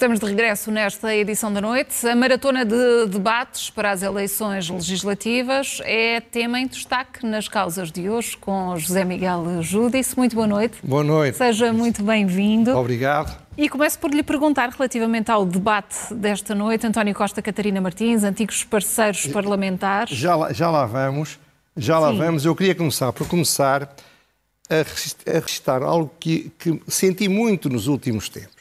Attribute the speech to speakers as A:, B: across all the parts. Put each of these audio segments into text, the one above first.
A: Estamos de regresso nesta edição da noite. A maratona de debates para as eleições legislativas é tema em destaque nas causas de hoje com José Miguel Júdice. Muito boa noite.
B: Boa noite.
A: Seja muito bem-vindo.
B: Obrigado.
A: E começo por lhe perguntar relativamente ao debate desta noite. António Costa, Catarina Martins, antigos parceiros parlamentares.
B: Já lá, já lá vamos, já lá Sim. vamos. Eu queria começar por começar a registrar algo que, que senti muito nos últimos tempos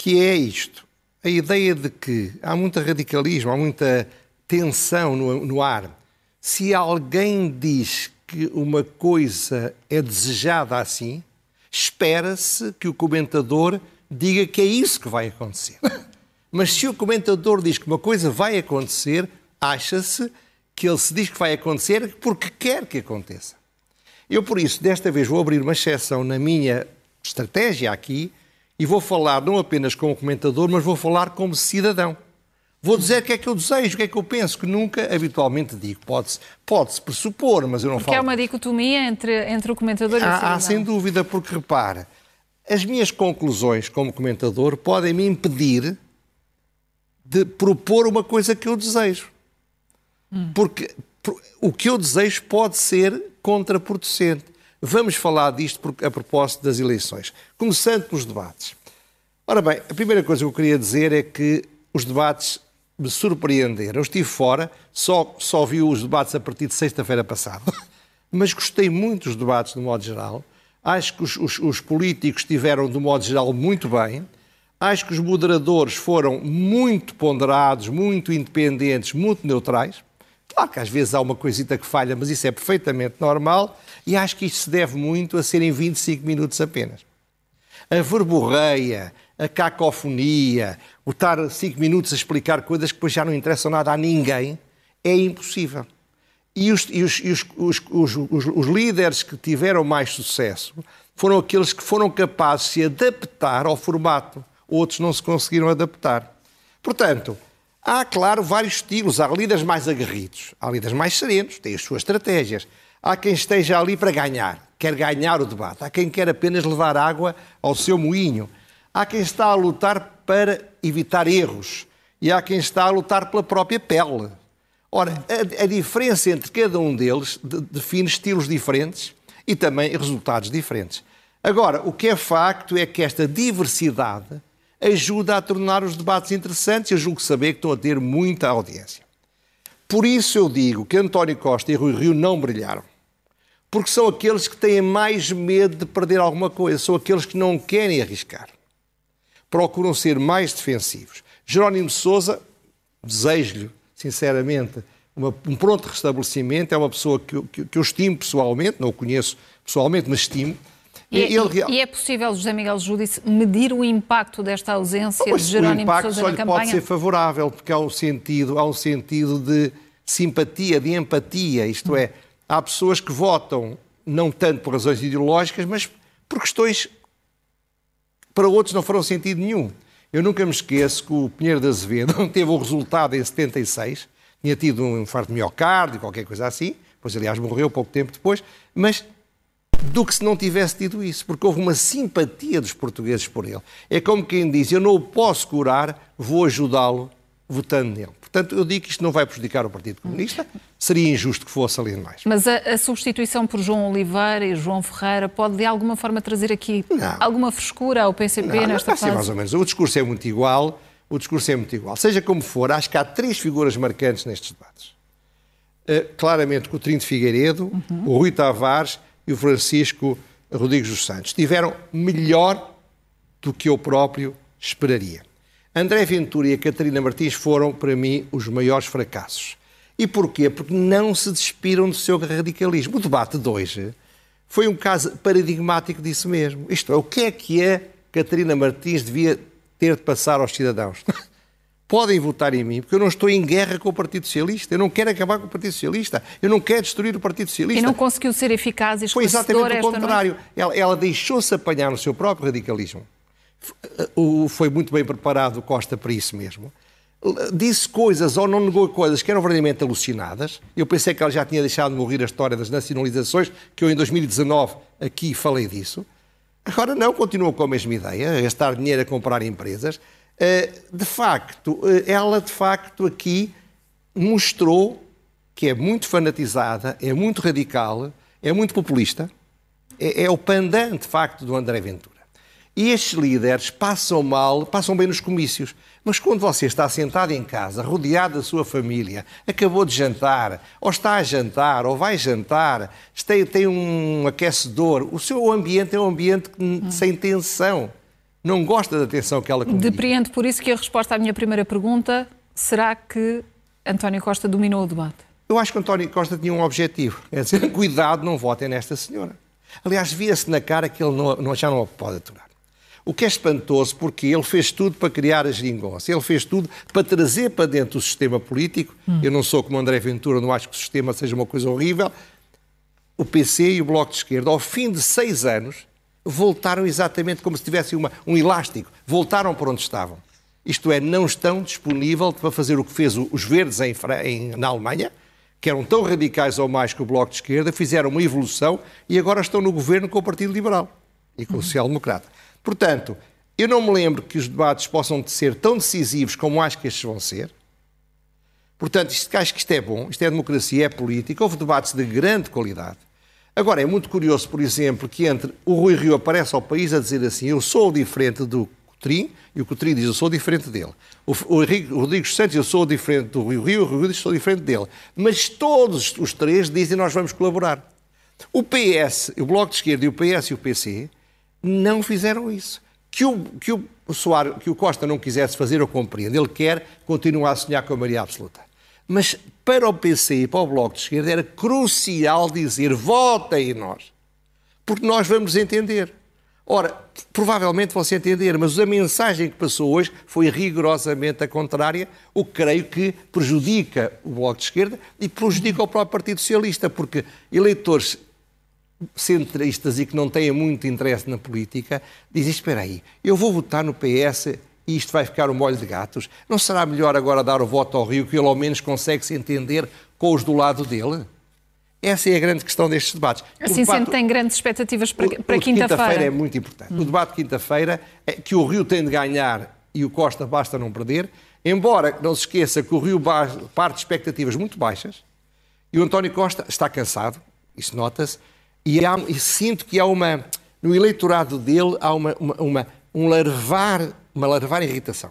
B: que é isto. A ideia de que há muito radicalismo, há muita tensão no, no ar. Se alguém diz que uma coisa é desejada assim, espera-se que o comentador diga que é isso que vai acontecer. Mas se o comentador diz que uma coisa vai acontecer, acha-se que ele se diz que vai acontecer porque quer que aconteça. Eu, por isso, desta vez vou abrir uma exceção na minha estratégia aqui e vou falar não apenas como comentador, mas vou falar como cidadão. Vou dizer o que é que eu desejo, o que é que eu penso, que nunca habitualmente digo. Pode-se pode -se pressupor, mas eu não
A: porque
B: falo.
A: Porque há uma dicotomia entre, entre o comentador e o cidadão.
B: Há, sem dúvida, porque repara, as minhas conclusões como comentador podem me impedir de propor uma coisa que eu desejo. Hum. Porque o que eu desejo pode ser contraproducente. Vamos falar disto a propósito das eleições. Começando pelos debates. Ora bem, a primeira coisa que eu queria dizer é que os debates me surpreenderam. Eu estive fora, só, só vi os debates a partir de sexta-feira passada, mas gostei muito dos debates, de modo geral. Acho que os, os, os políticos estiveram, de modo geral, muito bem. Acho que os moderadores foram muito ponderados, muito independentes, muito neutrais. Claro que às vezes há uma coisita que falha, mas isso é perfeitamente normal. E acho que isto se deve muito a serem 25 minutos apenas. A verborreia, a cacofonia, o estar 5 minutos a explicar coisas que depois já não interessam nada a ninguém, é impossível. E os, e os, os, os líderes que tiveram mais sucesso foram aqueles que foram capazes de se adaptar ao formato. Outros não se conseguiram adaptar. Portanto, há, claro, vários estilos. Há líderes mais aguerridos, há líderes mais serenos, têm as suas estratégias. Há quem esteja ali para ganhar, quer ganhar o debate. Há quem quer apenas levar água ao seu moinho. Há quem está a lutar para evitar erros. E há quem está a lutar pela própria pele. Ora, a, a diferença entre cada um deles de, define estilos diferentes e também resultados diferentes. Agora, o que é facto é que esta diversidade ajuda a tornar os debates interessantes. Eu julgo saber que estão a ter muita audiência. Por isso eu digo que António Costa e Rui Rio não brilharam porque são aqueles que têm mais medo de perder alguma coisa, são aqueles que não querem arriscar. Procuram ser mais defensivos. Jerónimo Souza, desejo-lhe, sinceramente, uma, um pronto restabelecimento, é uma pessoa que, que, que eu estimo pessoalmente, não o conheço pessoalmente, mas estimo.
A: E, é, Ele... e, é possível, José Miguel Júdice, medir o impacto desta ausência de Jerónimo Sousa na
B: campanha? pode ser favorável, porque há um sentido, há um sentido de simpatia, de empatia, isto é, há pessoas que votam não tanto por razões ideológicas, mas por questões que para outros não farão sentido nenhum. Eu nunca me esqueço que o Pinheiro de Azevedo teve o resultado em 76, tinha tido um infarto de miocárdio, qualquer coisa assim, pois aliás morreu pouco tempo depois, mas do que se não tivesse tido isso, porque houve uma simpatia dos portugueses por ele. É como quem diz: Eu não o posso curar, vou ajudá-lo votando nele. Portanto, eu digo que isto não vai prejudicar o Partido Comunista, seria injusto que fosse, além de mais.
A: Mas a, a, substituição por João Oliveira e João Ferreira pode, de alguma forma, trazer aqui não. alguma frescura ao PCP
B: não,
A: nesta
B: não,
A: fase?
B: mais ou menos. O discurso é muito igual, o discurso é muito igual. Seja como for, acho que há três figuras marcantes nestes debates. Uh, claramente, o de Figueiredo, uhum. o Rui Tavares e o Francisco Rodrigues dos Santos. Tiveram melhor do que eu próprio esperaria. André Ventura e a Catarina Martins foram, para mim, os maiores fracassos. E porquê? Porque não se despiram do seu radicalismo. O debate de hoje foi um caso paradigmático disso mesmo. Isto é, o que é que a Catarina Martins devia ter de passar aos cidadãos? Podem votar em mim, porque eu não estou em guerra com o Partido Socialista. Eu não quero acabar com o Partido Socialista. Eu não quero destruir o Partido Socialista.
A: E não conseguiu ser eficaz e
B: Foi exatamente o contrário. Ela, ela deixou-se apanhar no seu próprio radicalismo foi muito bem preparado Costa para isso mesmo. Disse coisas ou não negou coisas que eram verdadeiramente alucinadas. Eu pensei que ela já tinha deixado de morrer a história das nacionalizações, que eu em 2019 aqui falei disso. Agora não, continuam com a mesma ideia, a gastar dinheiro a comprar empresas. Eh, de facto, eh, ela de facto aqui mostrou que é muito fanatizada, é muito radical, é muito populista, é, é o pandan de facto do André Ventura. E estes líderes passam mal, passam bem nos comícios. Mas quando você está sentado em casa, rodeado da sua família, acabou de jantar, ou está a jantar, ou vai jantar, tem, tem um aquecedor, o seu ambiente é um ambiente sem tensão. Não gosta da tensão que ela comunica.
A: Depreendo por isso que a resposta à minha primeira pergunta será que António Costa dominou o debate.
B: Eu acho que António Costa tinha um objetivo. É dizer, cuidado, não votem nesta senhora. Aliás, via-se na cara que ele não, já não pode aturar. O que é espantoso, porque ele fez tudo para criar a geringonça, ele fez tudo para trazer para dentro o sistema político. Hum. Eu não sou como André Ventura, não acho que o sistema seja uma coisa horrível. O PC e o Bloco de Esquerda, ao fim de seis anos, voltaram exatamente como se tivessem uma, um elástico, voltaram para onde estavam. Isto é, não estão disponíveis para fazer o que fez os verdes em, em, na Alemanha, que eram tão radicais ou mais que o Bloco de Esquerda, fizeram uma evolução e agora estão no governo com o Partido Liberal e com o Social Democrata. Portanto, eu não me lembro que os debates possam ser tão decisivos como acho que estes vão ser. Portanto, isto, acho que isto é bom, isto é democracia, é política, houve debates de grande qualidade. Agora, é muito curioso, por exemplo, que entre o Rui Rio aparece ao país a dizer assim: eu sou diferente do Cotrim, e o Cotrim diz: eu sou diferente dele. O, o, o Rodrigo Santos, eu sou diferente do Rui Rio, o Rui Rio diz: sou diferente dele. Mas todos os três dizem: nós vamos colaborar. O PS, o Bloco de Esquerda e o PS e o PC não fizeram isso. Que o, que o, Soares, que o Costa não quisesse fazer, eu compreendo. Ele quer continuar a sonhar com a maioria absoluta. Mas para o PC e para o Bloco de Esquerda era crucial dizer votem em nós. Porque nós vamos entender. Ora, provavelmente vão-se entender, mas a mensagem que passou hoje foi rigorosamente a contrária, o que creio que prejudica o Bloco de Esquerda e prejudica o próprio Partido Socialista, porque eleitores centristas e que não têm muito interesse na política, dizem, espera aí, eu vou votar no PS e isto vai ficar um molho de gatos. Não será melhor agora dar o voto ao Rio, que ele ao menos consegue se entender com os do lado dele? Essa é a grande questão destes debates.
A: Assim debate, sendo, tem grandes expectativas para, para quinta-feira.
B: Quinta-feira é muito importante. Hum. O debate de quinta-feira é que o Rio tem de ganhar e o Costa basta não perder, embora não se esqueça que o Rio parte de expectativas muito baixas e o António Costa está cansado, isso nota-se, e, há, e sinto que há uma, no eleitorado dele, há uma, uma, uma, um larvar, uma larvar irritação.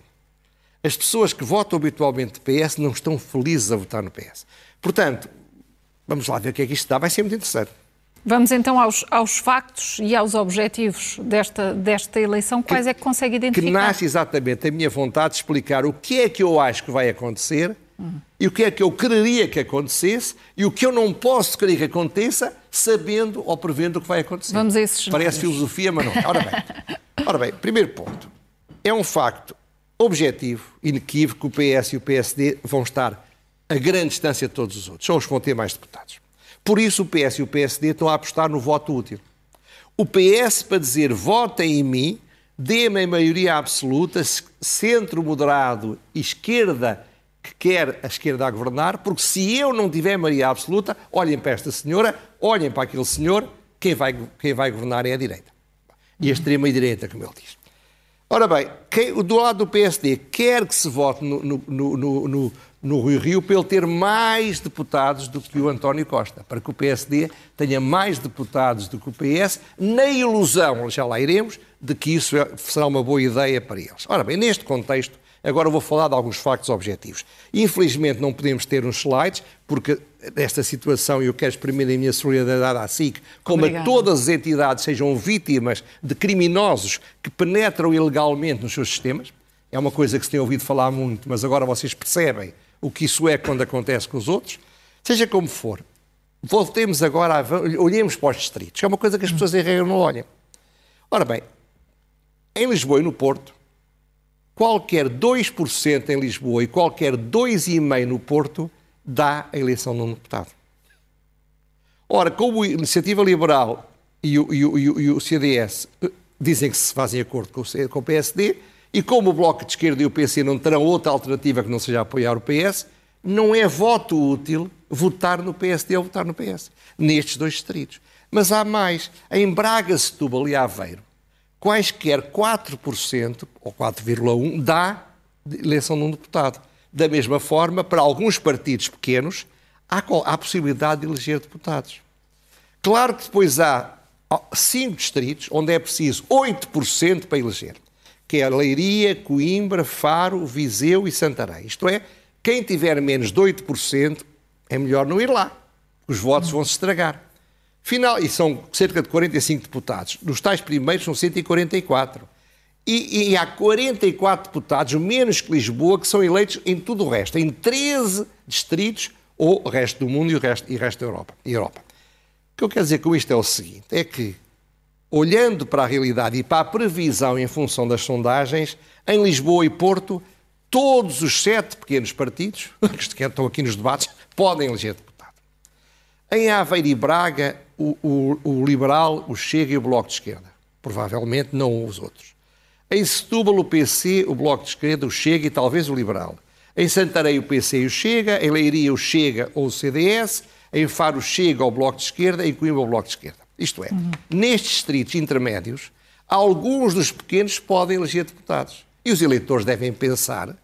B: As pessoas que votam habitualmente PS não estão felizes a votar no PS. Portanto, vamos lá ver o que é que isto dá, vai ser muito interessante.
A: Vamos então aos, aos factos e aos objetivos desta, desta eleição. Quais que, é que consegue identificar?
B: Que nasce exatamente a minha vontade de explicar o que é que eu acho que vai acontecer uhum. e o que é que eu quereria que acontecesse e o que eu não posso querer que aconteça sabendo ou prevendo o que vai acontecer.
A: Vamos a esses
B: Parece filosofia, mas não. Ora bem, ora bem, primeiro ponto. É um facto objetivo, inequívoco, que o PS e o PSD vão estar a grande distância de todos os outros. São os que vão ter mais deputados. Por isso o PS e o PSD estão a apostar no voto útil. O PS para dizer votem em mim, dê-me a maioria absoluta, centro moderado, esquerda que quer a esquerda a governar, porque se eu não tiver maioria absoluta, olhem para esta senhora, olhem para aquele senhor, quem vai, quem vai governar é a direita. E a extrema-direita, como ele diz. Ora bem, quem, do lado do PSD quer que se vote no, no, no, no, Rio Rio para ele ter mais deputados do que o António Costa, para que o PSD tenha mais deputados do que o PS, na ilusão, já lá iremos, de que isso é, será uma boa ideia para eles. Ora bem, neste contexto, Agora vou falar de alguns factos objetivos. Infelizmente não podemos ter uns slides, porque esta situação, eu quero exprimir a minha solidariedade à SIC, como Obrigada. a todas as entidades sejam vítimas de criminosos que penetram ilegalmente nos seus sistemas. É uma coisa que se tem ouvido falar muito, mas agora vocês percebem o que isso é quando acontece com os outros. Seja como for, voltemos agora, a, olhemos para os distritos, é uma coisa que as pessoas em regra não olham. Ora bem, em Lisboa e no Porto, qualquer 2% em Lisboa e qualquer 2,5% no Porto dá a eleição de um deputado. Ora, como a Iniciativa Liberal e o, e, o, e o, CDS eh, dizem que se fazem acordo com o, com o PSD, e como o Bloco de Esquerda e o PC não terão outra alternativa que não seja apoiar o PS, não é voto útil votar no PSD ou votar no PS, nestes dois distritos. Mas há mais. Em Braga, Setúbal e Aveiro, quaisquer 4% ou 4,1% dá eleição de um deputado. Da mesma forma, para alguns partidos pequenos, há, há possibilidade de eleger deputados. Claro que depois há cinco distritos onde é preciso 8% para eleger, que é Leiria, Coimbra, Faro, Viseu e Santarém. Isto é, quem tiver menos de 8% é melhor não ir lá. Os votos vão se estragar. Final, e são cerca de 45 deputados. Nos tais primeiros são 144. E, e, há 44 deputados, menos que Lisboa, que são eleitos em tudo o resto, em 13 distritos, ou o resto do mundo e o resto, e o resto da Europa. Europa. O que eu quero dizer com isto é o seguinte: é que, olhando para a realidade e para a previsão em função das sondagens, em Lisboa e Porto, todos os sete pequenos partidos que estão aqui nos debates podem eleger. Em Aveiro e Braga, o, o, o Liberal, o Chega e o Bloco de Esquerda. Provavelmente não os outros. Em Setúbal, o PC, o Bloco de Esquerda, o Chega e talvez o Liberal. Em Santarém, o PC e o Chega. Em Leiria, o Chega ou o CDS. Em Faro, o Chega ou o Bloco de Esquerda. Em Coimbra, o Bloco de Esquerda. Isto é, uhum. nestes distritos intermédios, alguns dos pequenos podem eleger deputados. E os eleitores devem pensar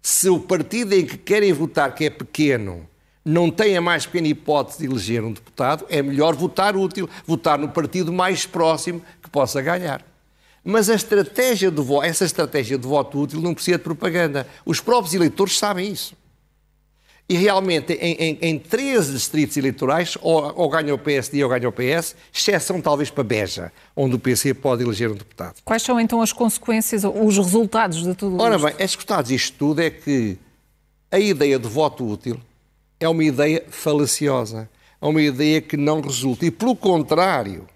B: se o partido em que querem votar, que é pequeno, não tem a mais pequena hipótese de eleger um deputado, é melhor votar útil, votar no partido mais próximo que possa ganhar. Mas a estratégia de voto, essa estratégia de voto útil não precisa de propaganda. Os próprios eleitores sabem isso. E realmente, em, em, em 13 distritos eleitorais, ou, ou ganha o PSD ou ganha o PS, exceção talvez para Beja, onde o PC pode eleger um deputado.
A: Quais são então as consequências, os resultados de tudo
B: Ora
A: isto?
B: Ora bem, as resultados disto tudo é que a ideia de voto útil é uma ideia falaciosa, é uma ideia que não resulta. E, pelo contrário,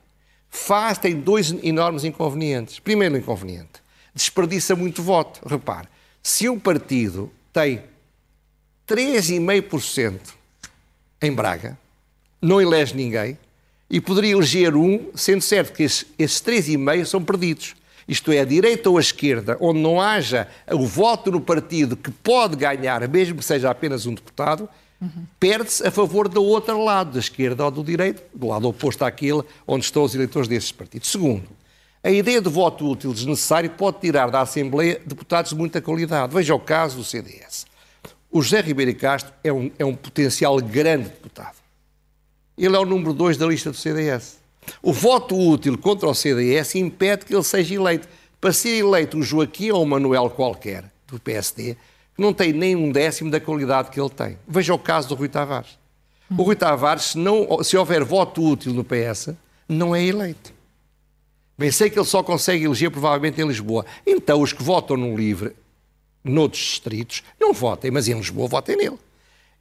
B: faz, tem dois enormes inconvenientes. Primeiro inconveniente, desperdiça muito voto. Repare, se um partido tem 3,5% em Braga, não elege ninguém, e poderia eleger um, sendo certo que esses, esses 3,5% são perdidos. Isto é, a direita ou a esquerda, onde não haja o voto no partido que pode ganhar, mesmo que seja apenas um deputado, uhum. perde-se a favor do outro lado, da esquerda ou do direito, do lado oposto àquele onde estão os eleitores desses partidos. Segundo, a ideia de voto útil desnecessário pode tirar da Assembleia deputados de muita qualidade. Veja o caso do CDS. O José Ribeiro Castro é um, é um potencial grande deputado. Ele é o número 2 da lista do CDS. O voto útil contra o CDS impede que ele seja eleito. Para ser eleito um Joaquim ou um Manuel qualquer, do PSD, não tem nem um décimo da qualidade que ele tem. Veja o caso do Rui Tavares. O Rui Tavares, se, não, se houver voto útil no PS, não é eleito. Bem, sei que ele só consegue eleger provavelmente em Lisboa. Então, os que votam no LIVRE, noutros distritos, não votem, mas em Lisboa votem nele.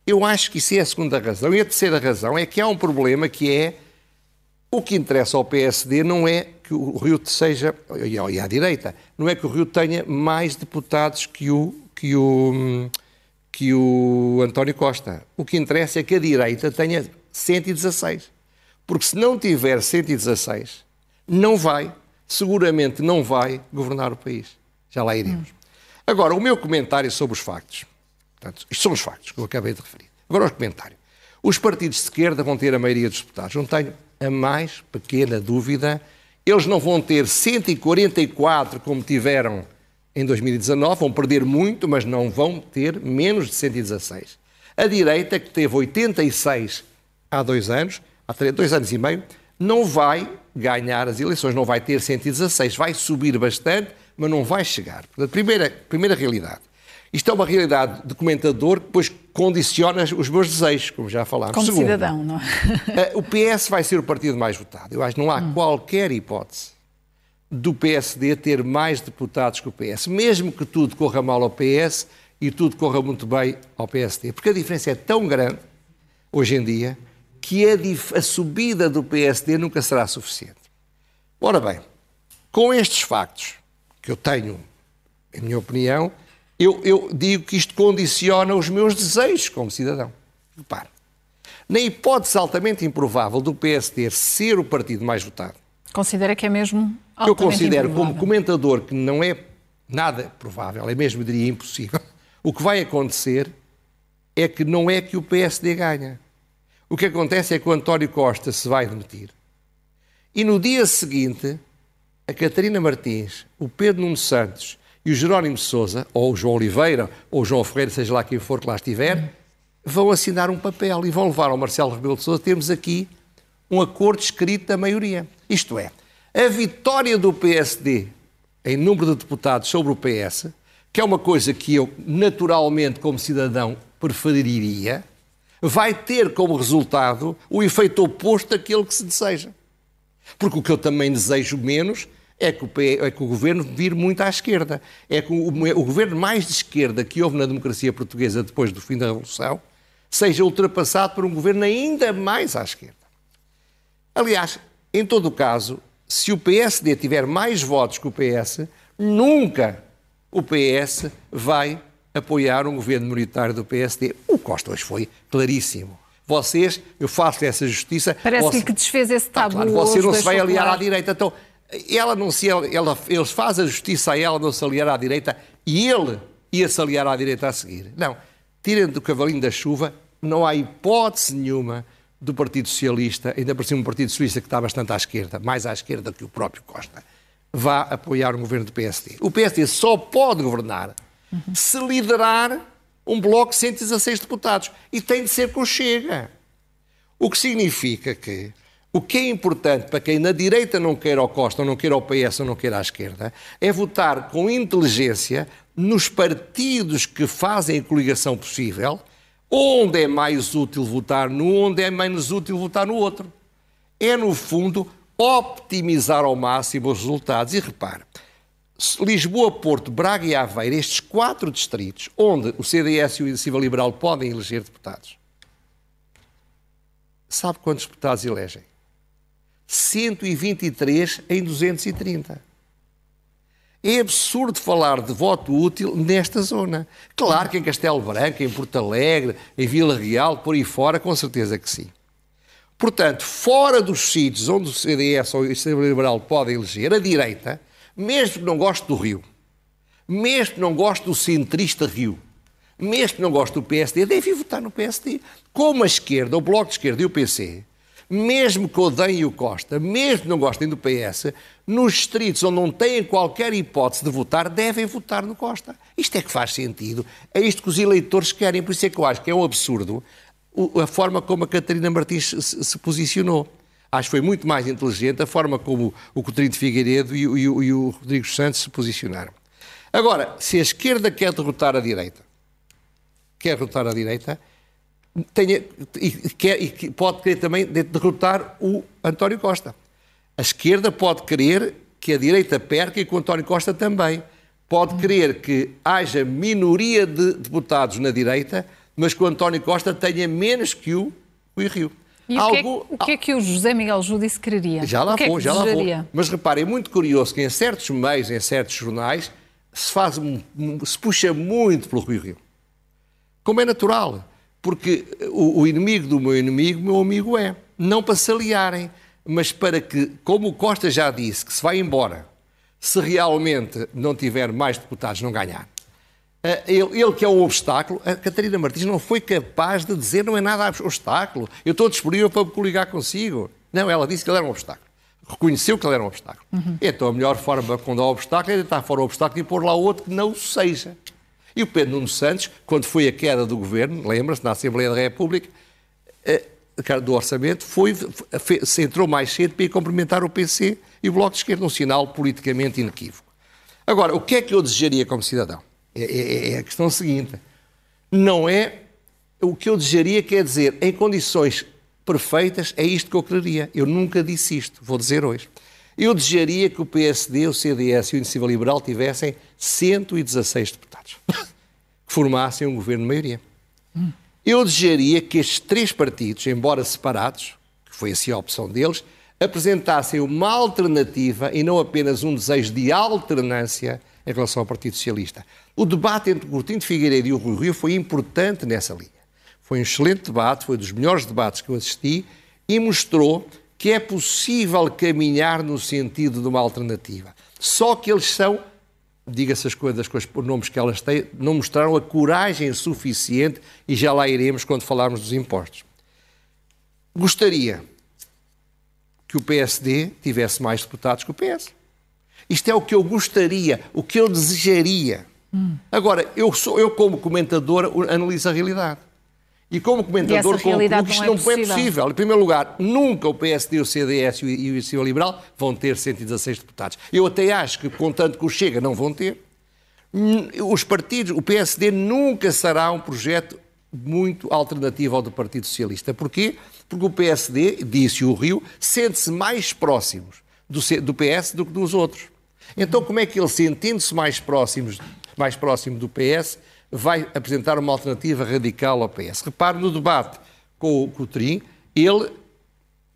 B: Eu acho que isso é a segunda razão. E a terceira razão é que há um problema que é o que interessa ao PSD não é que o Rio seja, e à direita, não é que o Rio tenha mais deputados que o que o, que o António Costa. O que interessa é que a direita tenha 116. Porque se não tiver 116, não vai, seguramente não vai governar o país. Já lá iremos. Agora, o meu comentário sobre os factos. Portanto, isto são os factos que eu acabei de referir. Agora, o comentário. Os partidos de esquerda vão ter a maioria dos deputados. Não tenho a mais pequena dúvida. Eles não vão ter 144 como tiveram em 2019, vão perder muito, mas não vão ter menos de 116. A direita, que teve 86 há dois anos, há dois anos e meio, não vai ganhar as eleições, não vai ter 116, vai subir bastante, mas não vai chegar. Portanto, primeira, primeira realidade. Isto é uma realidade de comentador que depois condiciona os meus desejos, como já falámos.
A: Como Segundo, cidadão, não é?
B: O PS vai ser o partido mais votado. Eu acho que não há hum. qualquer hipótese do PSD ter mais deputados que o PS, mesmo que tudo corra mal ao PS e tudo corra muito bem ao PSD. Porque a diferença é tão grande, hoje em dia, que a, a subida do PSD nunca será suficiente. Ora bem, com estes factos que eu tenho, em minha opinião, eu, eu digo que isto condiciona os meus desejos como cidadão. Repare, na hipótese altamente improvável do PSD ser o partido mais votado,
A: Considera que é mesmo
B: que eu considero improvável. como comentador que não é nada provável, é mesmo, diria, impossível. O que vai acontecer é que não é que o PSD ganha. O que acontece é que o António Costa se vai demitir. E no dia seguinte, a Catarina Martins, o Pedro Nuno Santos e o Jerónimo Sousa, ou o João Oliveira, ou o João Ferreira, seja lá quem for que lá estiver, vão assinar um papel e vão levar ao Marcelo Rebelo de Sousa. Temos aqui um acordo escrito da maioria. Isto é, a vitória do PSD em número de deputados sobre o PS, que é uma coisa que eu, naturalmente, como cidadão, preferiria, vai ter como resultado o efeito oposto daquele que se deseja. Porque o que eu também desejo menos é que, o, é que o governo vire muito à esquerda. É que o, o, governo mais de esquerda que houve na democracia portuguesa depois do fim da Revolução seja ultrapassado por um governo ainda mais à esquerda. Aliás, em todo o caso, se o PSD tiver mais votos que o PS, nunca o PS vai apoiar um governo minoritário do PSD. O Costa hoje foi claríssimo. Vocês, eu faço essa justiça.
A: Parece-lhe que desfez esse tabu. Ah, claro,
B: você não se vai aliar à direita. Então, ela não se, ela, eles fazem a justiça a ela não se aliar à direita e ele ia se aliar à direita a seguir. Não. Tirem do cavalinho da chuva, não há hipótese nenhuma do Partido Socialista, ainda por cima um Partido Socialista que está bastante à esquerda, mais à esquerda que o próprio Costa, vá apoiar um governo do PSD. O PSD só pode governar uhum. se liderar um bloco de 116 deputados. E tem de ser com Chega. O que significa que o que é importante para quem na direita não queira o Costa, ou não queira o PS, ou não queira a esquerda, é votar com inteligência nos partidos que fazem a coligação possível, onde é mais útil votar num, onde é menos útil votar no outro. É, no fundo, optimizar ao máximo os resultados. E repare, Lisboa, Porto, Braga e Aveiro, estes quatro distritos, onde o CDS e o Iniciativa Liberal podem eleger deputados, sabe quantos deputados elegem? 123 em 230. É absurdo falar de voto útil nesta zona. Claro que em Castelo Branco, em Porto Alegre, em Vila Real, por aí fora, com certeza que sim. Portanto, fora dos sítios onde o CDS ou o Sistema Liberal podem eleger, a direita, mesmo que não goste do Rio, mesmo que não goste do centrista Rio, mesmo que não goste do PSD, deve votar no PSD. Como a esquerda, o Bloco de Esquerda e o PC, mesmo que odeiem o Costa, mesmo que não gostem do PS, nos distritos onde não têm qualquer hipótese de votar, devem votar no Costa. Isto é que faz sentido. É isto que os eleitores querem. Por isso é que eu acho que é um absurdo a forma como a Catarina Martins se posicionou. Acho que foi muito mais inteligente a forma como o Coutinho de Figueiredo e, e, e o Rodrigo Santos se posicionaram. Agora, se a esquerda quer derrotar a direita, quer derrotar a direita, tenha, e, quer, e pode querer também derrotar o António Costa. A esquerda pode querer que a direita perca e que o António Costa também. Pode querer que haja minoria de deputados na direita, mas que o António Costa tenha menos que o Rui Rio.
A: E Algo... o, que é, o que é que o José Miguel Júdice quereria?
B: Já lá
A: que
B: vou,
A: é
B: já lá vou. Mas reparem, é muito curioso que em certos meios, em certos jornais, se, faz, se puxa muito pelo Rui Rio. Como é natural. Porque o, o inimigo do meu inimigo, meu amigo é. Não para se aliarem, mas para que, como o Costa já disse, que se vai embora, se realmente não tiver mais deputados, não ganhar. Eh, ele, ele, que é um obstáculo, a Catarina Martins não foi capaz de dizer não é nada obstáculo, eu estou disponível para me coligar consigo. Não, ela disse que ele era um obstáculo. Reconheceu que ele era um obstáculo. Uhum. Então a melhor forma quando há obstáculo é deitar fora o obstáculo e pôr lá outro que não o seja. E o Pedro Nuno Santos, quando foi a queda do governo, lembra-se, na Assembleia da República, eh, do orçamento, foi, se entrou mais cedo para ir cumprimentar o PC e o Bloco de Esquerda, um sinal politicamente inequívoco. Agora, o que é que eu desejaria como cidadão? É, é, é a questão seguinte. Não é o que eu desejaria, quer dizer, em condições perfeitas, é isto que eu quereria. Eu nunca disse isto, vou dizer hoje. Eu desejaria que o PSD, o CDS e o Iniciativa Liberal tivessem 116 deputados, que formassem um governo de maioria. Eu desejaria que estes três partidos, embora separados, que foi assim a opção deles, apresentassem uma alternativa e não apenas um desejo de alternância em relação ao Partido Socialista. O debate entre Coutinho de Figueiredo e o Rui Rio foi importante nessa linha. Foi um excelente debate, foi um dos melhores debates que eu assisti e mostrou que é possível caminhar no sentido de uma alternativa. Só que eles são, diga-se as coisas com os nomes que elas têm, não mostraram a coragem suficiente e já lá iremos quando falarmos dos impostos. Gostaria que o PSD tivesse mais deputados que o PS. Isto é o que eu gostaria, o que eu desejaria. Hum. Agora, eu, sou, eu como comentador analiso a realidade. E como comentador concluo que isto não, é, não é possível. Em primeiro lugar, nunca o PSD, o CDS e o Iniciativa Liberal vão ter 116 deputados. Eu até acho que, contanto que o Chega, não vão ter. Os partidos, o PSD nunca será um projeto muito alternativo ao do Partido Socialista. Porquê? Porque o PSD, disse o Rio, sente-se mais próximos do, do PS do que dos outros. Então, como é que ele, sentindo-se mais, próximos, mais próximo do PS, vai apresentar uma alternativa radical ao PS? Repare no debate com o Coutrin, ele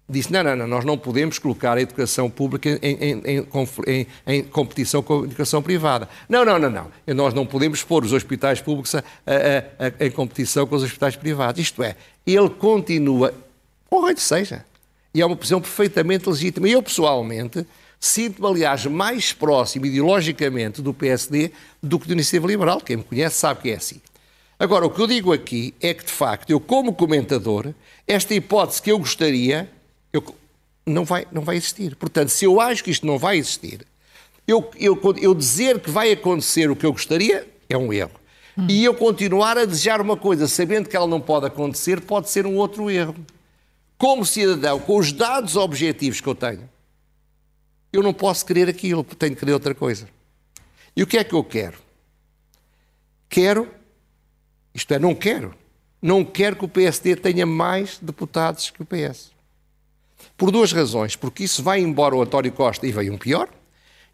B: disse: não, não, não, nós não podemos colocar a educação pública em, em, em, em, competição com a educação privada. Não, não, não, não. Nós não podemos pôr os hospitais públicos a, a, a, em competição com os hospitais privados. Isto é, ele continua, ou seja, e é uma posição perfeitamente legítima. E eu, pessoalmente, sinto-me, aliás, mais próximo ideologicamente do PSD do que do Iniciativa Liberal. Quem me conhece sabe que é assim. Agora, o que eu digo aqui é que, de facto, eu, como comentador, esta hipótese que eu gostaria eu, não, vai, não vai existir. Portanto, se eu acho que isto não vai existir, eu, eu, eu dizer que vai acontecer o que eu gostaria é um erro. Hum. E eu continuar a desejar uma coisa sabendo que ela não pode acontecer pode ser um outro erro. Como cidadão, com os dados objetivos que eu tenho, eu não posso querer aquilo, tenho que querer outra coisa. E o que é que eu quero? Quero, isto é, não quero, não quero que o PSD tenha mais deputados que o PS. Por duas razões. Porque isso vai embora o António Costa e veio um pior.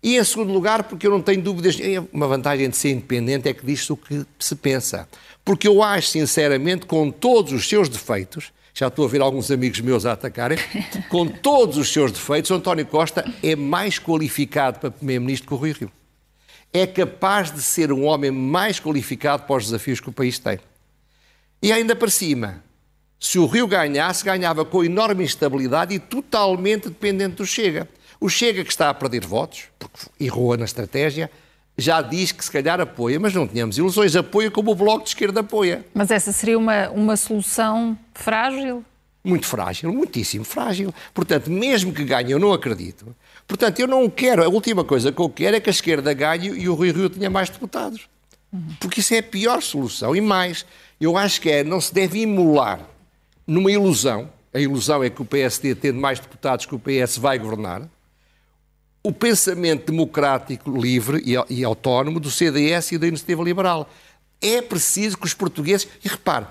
B: E em segundo lugar, porque eu não tenho dúvidas. É uma vantagem de ser independente é que diz-se o que se pensa. Porque eu acho, sinceramente, com todos os seus defeitos, já estou a ver alguns amigos meus a atacarem, com todos os seus defeitos, António Costa é mais qualificado para Primeiro-Ministro que o Rui Rio. É capaz de ser um homem mais qualificado para os desafios que o país tem. E ainda para cima, se o Rio ganhasse, ganhava com enorme instabilidade e totalmente dependente do Chega. O Chega, que está a perder votos, porque errou na estratégia, já diz que se calhar apoia, mas não tínhamos ilusões. Apoia como o Bloco de Esquerda apoia.
A: Mas essa seria uma, uma solução frágil?
B: Muito frágil, muitíssimo frágil. Portanto, mesmo que ganhe, eu não acredito. Portanto, eu não quero, a última coisa que eu quero é que a esquerda ganhe e o Rio Rio tenha mais deputados. Porque isso é a pior solução. E mais, eu acho que é, não se deve imular numa ilusão, a ilusão é que o PSD, tendo mais deputados que o PS, vai governar, o pensamento democrático, livre e, autónomo do CDS e da Iniciativa Liberal. É preciso que os portugueses. E repare,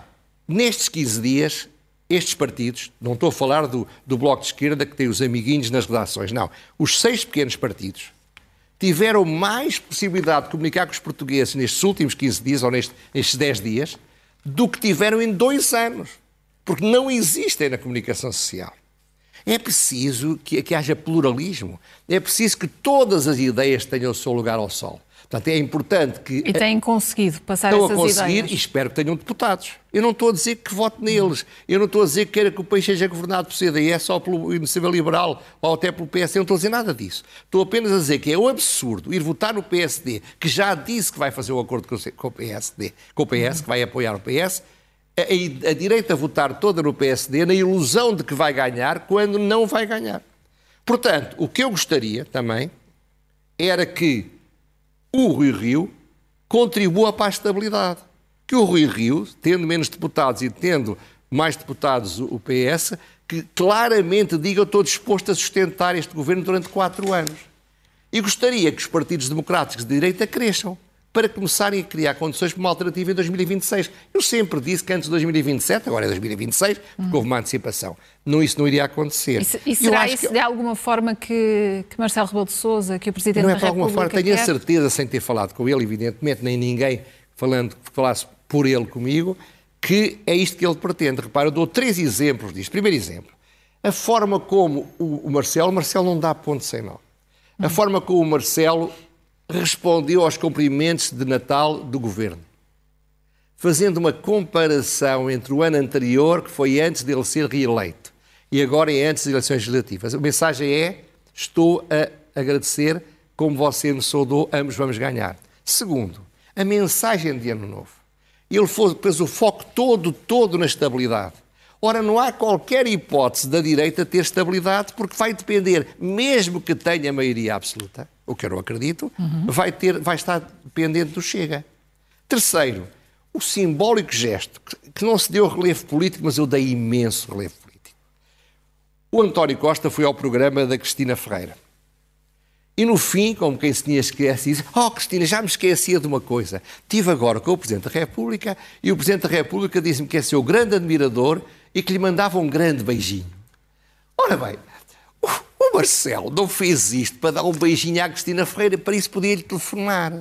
B: nestes 15 dias, estes partidos, não estou a falar do, do Bloco de Esquerda que tem os amiguinhos nas redações, não. Os seis pequenos partidos tiveram mais possibilidade de comunicar com os portugueses nestes últimos 15 dias, ou nestes, nestes 10 dias, do que tiveram em dois anos porque não existem na comunicação social. É preciso que, que haja pluralismo, é preciso que todas as ideias tenham o seu lugar ao sol. Portanto, é importante que.
A: E têm conseguido passar
B: estão
A: essas
B: a conseguir
A: ideias.
B: e espero que tenham deputados. Eu não estou a dizer que vote neles. Eu não estou a dizer que queira que o país seja governado por CDS ou pelo Iniciativa Liberal ou até pelo PSD. Eu não estou a dizer nada disso. Estou apenas a dizer que é um absurdo ir votar no PSD, que já disse que vai fazer um acordo com o PSD, com o PS, que vai apoiar o PS, a, a, direita votar toda no PSD na ilusão de que vai ganhar quando não vai ganhar. Portanto, o que eu gostaria também era que o Rui Rio contribua para a estabilidade. Que o Rui Rio, tendo menos deputados e tendo mais deputados o PS, que claramente diga eu estou disposto a sustentar este governo durante quatro anos. E gostaria que os partidos democráticos de direita cresçam para começarem a criar condições para uma alternativa em 2026. Eu sempre disse que antes de 2027, agora é 2026, porque houve uma antecipação. Não, isso não iria acontecer.
A: E, e será isso que... de alguma forma que, que Marcelo Rebelo de Sousa, que o Presidente
B: não
A: é
B: da República
A: Não é
B: de alguma forma, tenho a certeza, sem ter falado com ele, evidentemente, nem ninguém falando, falasse por ele comigo, que é isto que ele pretende. Repara, eu dou três exemplos disto. Primeiro exemplo, a forma como o, o Marcelo, o Marcelo não dá ponto sem nó. A forma como o Marcelo respondeu aos cumprimentos de Natal do governo, fazendo uma comparação entre o ano anterior, que foi antes dele ser reeleito, e agora é antes das eleições legislativas. A mensagem é: estou a agradecer como você me saudou, ambos vamos ganhar. Segundo, a mensagem de Ano Novo. Ele pôs o foco todo, todo na estabilidade. Ora, não há qualquer hipótese da direita ter estabilidade, porque vai depender, mesmo que tenha maioria absoluta, o que eu não acredito, uhum. vai, ter, vai estar dependente do Chega. Terceiro, o simbólico gesto, que não se deu relevo político, mas eu dei imenso relevo político. O António Costa foi ao programa da Cristina Ferreira. E no fim, como quem se tinha esquecido, disse: Oh, Cristina, já me esquecia de uma coisa. Estive agora com o Presidente da República e o Presidente da República disse-me que é seu grande admirador e que lhe mandava um grande beijinho. Ora bem, o Marcelo não fez isto para dar um beijinho à Cristina Ferreira, para isso podia-lhe telefonar.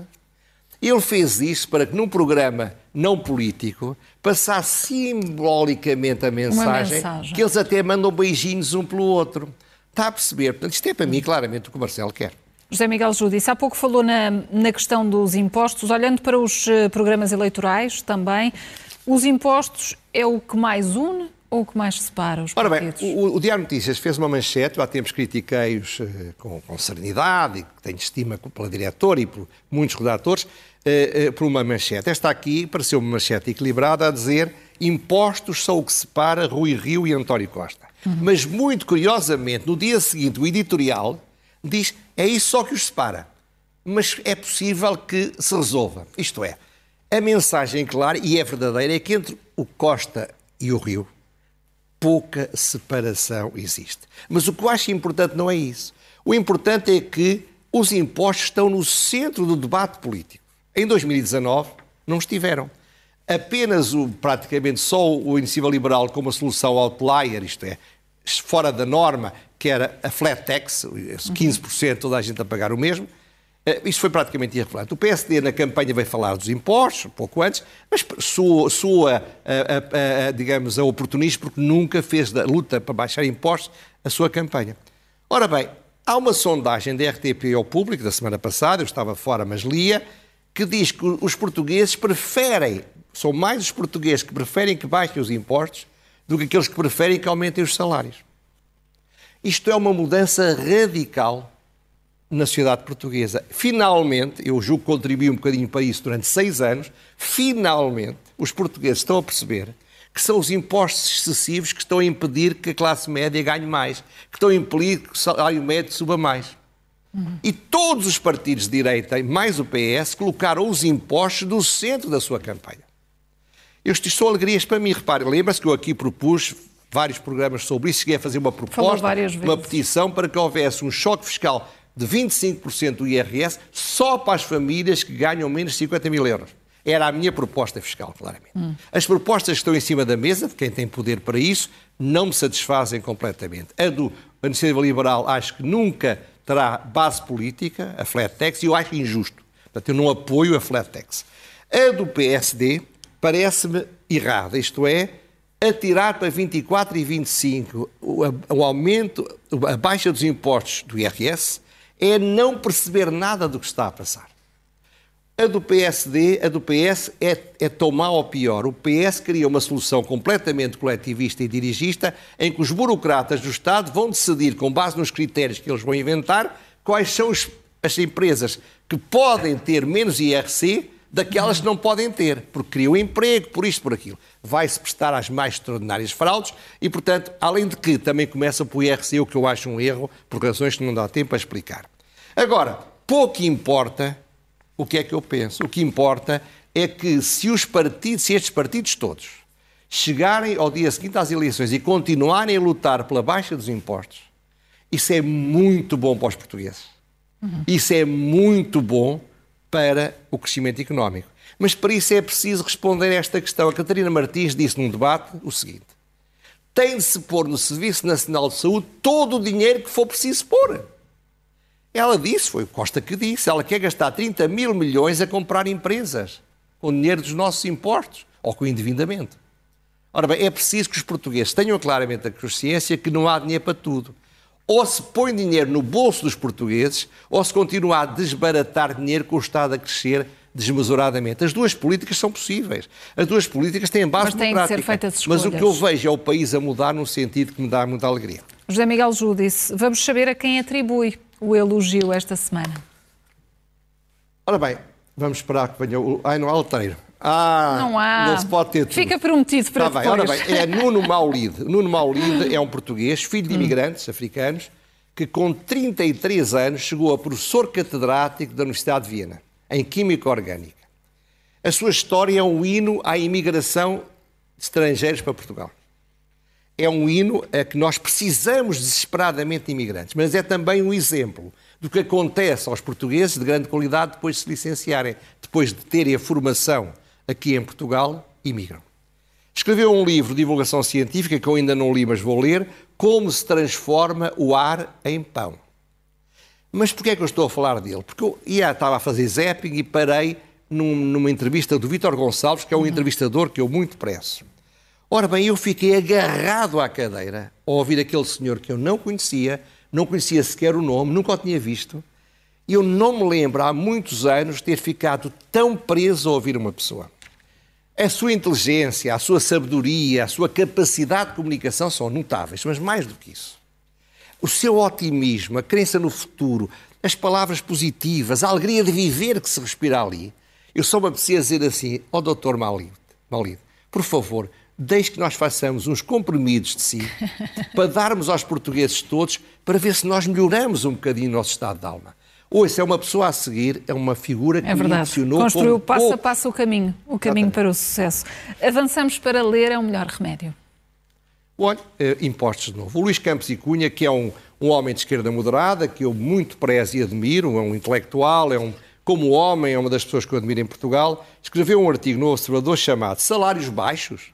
B: Ele fez isso para que num programa não político passasse simbolicamente a mensagem, mensagem, que eles até mandam beijinhos um pelo outro. Está a perceber? Portanto, isto é para mim claramente o que o Marcelo quer.
A: José Miguel Judice, há pouco falou na, na questão dos impostos, olhando para os eh, programas eleitorais também, os impostos é o que mais une ou o que mais separa os
B: Ora partidos? bem, o, o Diário Notícias fez uma manchete, há tempos critiquei-os uh, com, com, serenidade, e tenho estima pela diretora e por muitos redatores, uh, uh, por uma manchete. Esta aqui pareceu uma manchete equilibrada a dizer impostos são o que separa Rui Rio e António Costa. Uhum. Mas, muito curiosamente, no dia seguinte, o editorial diz é isso só que os separa. Mas é possível que se resolva. Isto é, a mensagem clara e é verdadeira é que entre o Costa e o Rio pouca separação existe. Mas o que eu acho importante não é isso. O importante é que os impostos estão no centro do debate político. Em 2019 não estiveram. Apenas o, praticamente só o Iniciativa Liberal como a solução outlier, isto é, fora da norma, que era a flat tax, 15% toda a gente a pagar o mesmo, isto foi praticamente irrelevante. O PSD na campanha veio falar dos impostos, pouco antes, mas soa, soa a, a, a, digamos, a oportunismo porque nunca fez da luta para baixar impostos a sua campanha. Ora bem, há uma sondagem da RTP ao público da semana passada, eu estava fora, mas lia, que diz que os portugueses preferem, são mais os portugueses que preferem que baixem os impostos do que aqueles que preferem que aumentem os salários. Isto é uma mudança radical na sociedade portuguesa. Finalmente, eu julgo que contribuí um bocadinho para isso durante seis anos, finalmente os portugueses estão a perceber que são os impostos excessivos que estão a impedir que a classe média ganhe mais, que estão a impedir que o salário médio suba mais. Uhum. E todos os partidos de direita, mais o PS, colocaram os impostos no centro da sua campanha. Isto são alegrias para mim. Repare, lembra-se que eu aqui propus vários programas sobre isso, cheguei a fazer uma proposta, uma petição para que houvesse um choque fiscal de 25% do IRS só para as famílias que ganham menos de 50 mil euros. Era a minha proposta fiscal, claramente. Hum. As propostas que estão em cima da mesa, de quem tem poder para isso, não me satisfazem completamente. A do Iniciativa Liberal acho que nunca terá base política, a flat tax, e eu acho injusto. Portanto, eu não apoio a flat tax. A do PSD parece-me errada, isto é, atirar para 24 e 25 o, o aumento, a baixa dos impostos do IRS, é não perceber nada do que está a passar. A do PSD, a do PS é, é tão mal ou pior. O PS cria uma solução completamente coletivista e dirigista em que os burocratas do Estado vão decidir, com base nos critérios que eles vão inventar, quais são os, as empresas que podem ter menos IRC daquelas que não podem ter, porque criam emprego, por isto, por aquilo. Vai-se prestar às mais extraordinárias fraudes e, portanto, além de que também começa por IRC, o que eu acho um erro, por razões que não dá tempo a explicar. Agora, pouco importa o que é que eu penso. O que importa é que se os partidos, se estes partidos todos chegarem ao dia seguinte às eleições e continuarem a lutar pela baixa dos impostos, isso é muito bom para os portugueses. Uhum. Isso é muito bom para o crescimento económico. Mas para isso é preciso responder a esta questão. A Catarina Martins disse num debate o seguinte: tem de se pôr no Serviço Nacional de Saúde todo o dinheiro que for preciso pôr. Ela disse, foi o Costa que disse, ela quer gastar 30 mil milhões a comprar empresas com dinheiro dos nossos impostos ou com endividamento. Ora bem, é preciso que os portugueses tenham claramente a consciência que não há dinheiro para tudo. Ou se põe dinheiro no bolso dos portugueses, ou se continua a desbaratar dinheiro com o Estado a crescer desmesuradamente. As duas políticas são possíveis. As duas políticas têm base
A: Mas têm que ser feitas escolhas.
B: Mas o que eu vejo é o país a mudar num sentido que me dá muita alegria.
A: José Miguel Júdice, vamos saber a quem atribui o elogio esta semana.
B: Ora bem, vamos esperar que venha o... Ai, não, Alteiro. Ah,
A: não há.
B: Não se pode ter tudo.
A: Fica prometido para
B: tá
A: depois.
B: Bem, ora bem, é Nuno Maulide. Nuno Maulide é um português, filho de imigrantes africanos, que com 33 anos chegou a professor catedrático da Universidade de Viena, em Química Orgânica. A sua história é um hino à imigração de estrangeiros para Portugal. É um hino a que nós precisamos desesperadamente de imigrantes, mas é também um exemplo do que acontece aos portugueses de grande qualidade depois de se licenciarem, depois de terem a formação aqui em Portugal, imigram. Escreveu um livro de divulgação científica que eu ainda não li, mas vou ler, Como se transforma o ar em pão. Mas porquê é que eu estou a falar dele? Porque eu ia, estava a fazer zapping e parei num, numa entrevista do Vítor Gonçalves, que é um uhum. entrevistador que eu muito prezo. Ora bem, eu fiquei agarrado à cadeira ao ouvir aquele senhor que eu não conhecia, não conhecia sequer o nome, nunca o tinha visto, eu não me lembro há muitos anos ter ficado tão preso a ouvir uma pessoa. A sua inteligência, a sua sabedoria, a sua capacidade de comunicação são notáveis, mas mais do que isso. O seu otimismo, a crença no futuro, as palavras positivas, a alegria de viver que se respira ali. Eu só me apetecia dizer assim, ó oh, doutor Malide, Malide, por favor, deixe que nós façamos uns comprimidos de si para darmos aos portugueses todos para ver se nós melhoramos um bocadinho o nosso estado de alma. Ouça, é uma pessoa a seguir, é uma figura que
A: é verdade.
B: me emocionou.
A: Construiu passo a passo o caminho, o caminho para o sucesso. Avançamos para ler é o melhor remédio.
B: Olha, eh, impostos de novo. O Luís Campos e Cunha, que é um, um homem de esquerda moderada, que eu muito prezo e admiro, é um intelectual, é um, como homem, é uma das pessoas que eu admiro em Portugal, escreveu um artigo no Observador chamado Salários Baixos.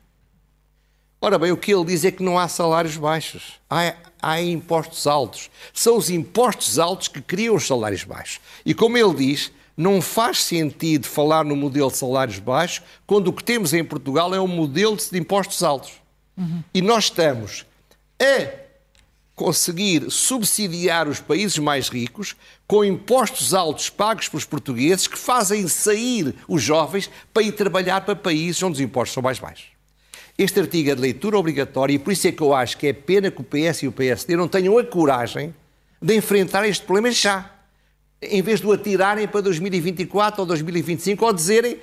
B: Ora bem, o que ele diz é que não há salários baixos, há, há impostos altos. São os impostos altos que criam os salários baixos. E como ele diz, não faz sentido falar no modelo de salários baixos quando o que temos em Portugal é um modelo de impostos altos. Uhum. E nós estamos a conseguir subsidiar os países mais ricos com impostos altos pagos pelos portugueses que fazem sair os jovens para ir trabalhar para países onde os impostos são mais baixos. Este artigo é de leitura obrigatória e por isso é que eu acho que é pena que o PS e o PSD não tenham a coragem de enfrentar este problema já. Em vez de o atirarem para 2024 ou 2025 ou dizerem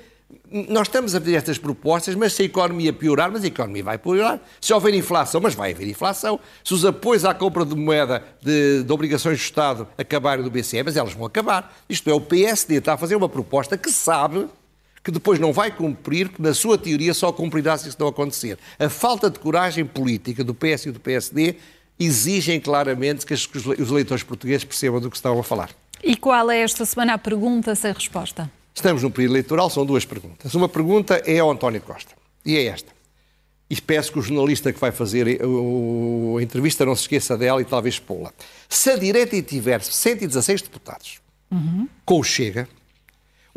B: nós estamos a fazer estas propostas, mas se a economia piorar, mas a economia vai piorar. Se houver inflação, mas vai haver inflação. Se os apoios à compra de moeda de, de obrigações do Estado acabarem do BCE, mas elas vão acabar. Isto é, o PSD está a fazer uma proposta que sabe que depois não vai cumprir, que na sua teoria só cumprirá se isso não acontecer. A falta de coragem política do PS e do PSD exigem claramente que os eleitores portugueses percebam do que estão a falar.
A: E qual é esta semana a pergunta sem resposta?
B: Estamos num período eleitoral, são duas perguntas. Uma pergunta é ao António Costa, e é esta. E peço que o jornalista que vai fazer a entrevista não se esqueça dela e talvez pô-la. Se a direita tiver 116 deputados uhum. com o Chega,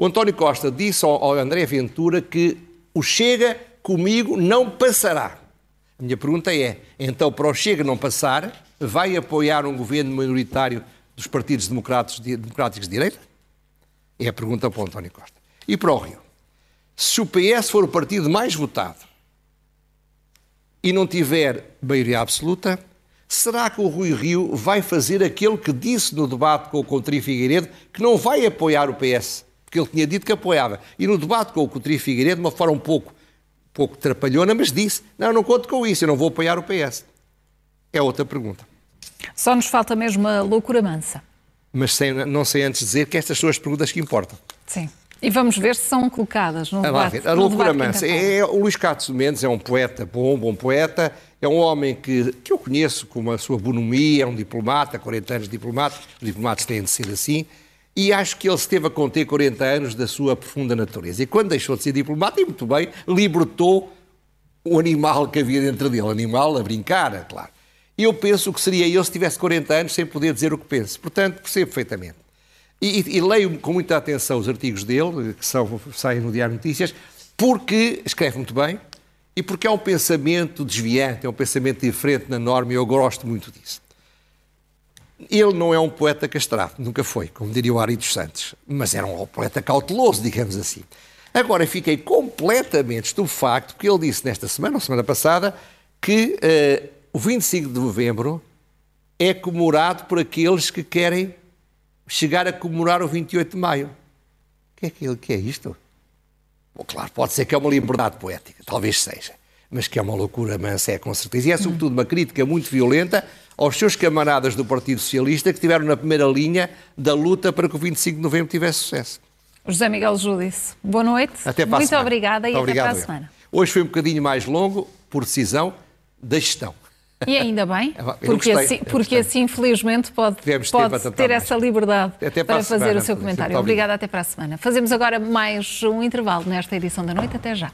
B: o António Costa disse ao, André Ventura que o Chega comigo não passará. A minha pergunta é: então, para o Chega não passar, vai apoiar um governo minoritário dos partidos democráticos de direita? É a pergunta para o António Costa. E para o Rio? Se o PS for o partido mais votado e não tiver maioria absoluta, será que o Rui Rio vai fazer aquilo que disse no debate com o Coutinho Figueiredo, que não vai apoiar o PS porque ele tinha dito que apoiava. E no debate com o Coutinho Figueiredo, de uma forma um pouco, um pouco trapalhona, mas disse, não, não conto com isso, eu não vou apoiar o PS. É outra pergunta.
A: Só nos falta mesmo a loucura mansa.
B: Mas sem, não sei antes dizer que estas são as perguntas que importam.
A: Sim. E vamos ver se são colocadas no debate.
B: A loucura mansa. É, é, o Luís Catos Mendes é um poeta bom, bom poeta. É um homem que, que eu conheço com a sua bonomia, é um diplomata, 40 anos de diplomata. Os diplomatas têm de ser assim e acho que ele esteve a conter 40 anos da sua profunda natureza. E quando deixou de ser diplomata, e muito bem, libertou o animal que havia dentro dele, o animal a brincar, é claro. Eu penso que seria eu se tivesse 40 anos sem poder dizer o que penso. Portanto, percebo perfeitamente. E, e, e leio com muita atenção os artigos dele, que são, saem no Diário Notícias, porque escreve muito bem e porque é um pensamento desviante, é um pensamento diferente na norma e eu gosto muito disso. Ele não é um poeta castrado, nunca foi, como diria o Ari dos Santos, mas era um poeta cauteloso, digamos assim. Agora fiquei completamente estupefacto porque ele disse nesta semana, ou semana passada, que uh, o 25 de novembro é comemorado por aqueles que querem chegar a comemorar o 28 de maio. O que é, que, que é isto? Bom, claro, pode ser que é uma liberdade poética, talvez seja, mas que é uma loucura mansa, é com certeza. E é sobretudo uma crítica muito violenta aos seus camaradas do Partido Socialista que estiveram na primeira linha da luta para que o 25 de novembro tivesse sucesso.
A: José Miguel Júdice, boa noite.
B: Até para
A: Muito
B: semana.
A: obrigada e
B: Muito
A: até para a
B: obrigado.
A: semana.
B: Hoje foi um bocadinho mais longo, por decisão da gestão.
A: E ainda bem,
B: Eu
A: porque,
B: gostei,
A: assim,
B: eu
A: porque assim, infelizmente, pode, pode ter
B: mais.
A: essa liberdade
B: para
A: para fazer
B: semana,
A: o seu comentário.
B: Obrigado.
A: Obrigada, até para a semana. Fazemos agora mais um intervalo nesta edição da noite. Até já.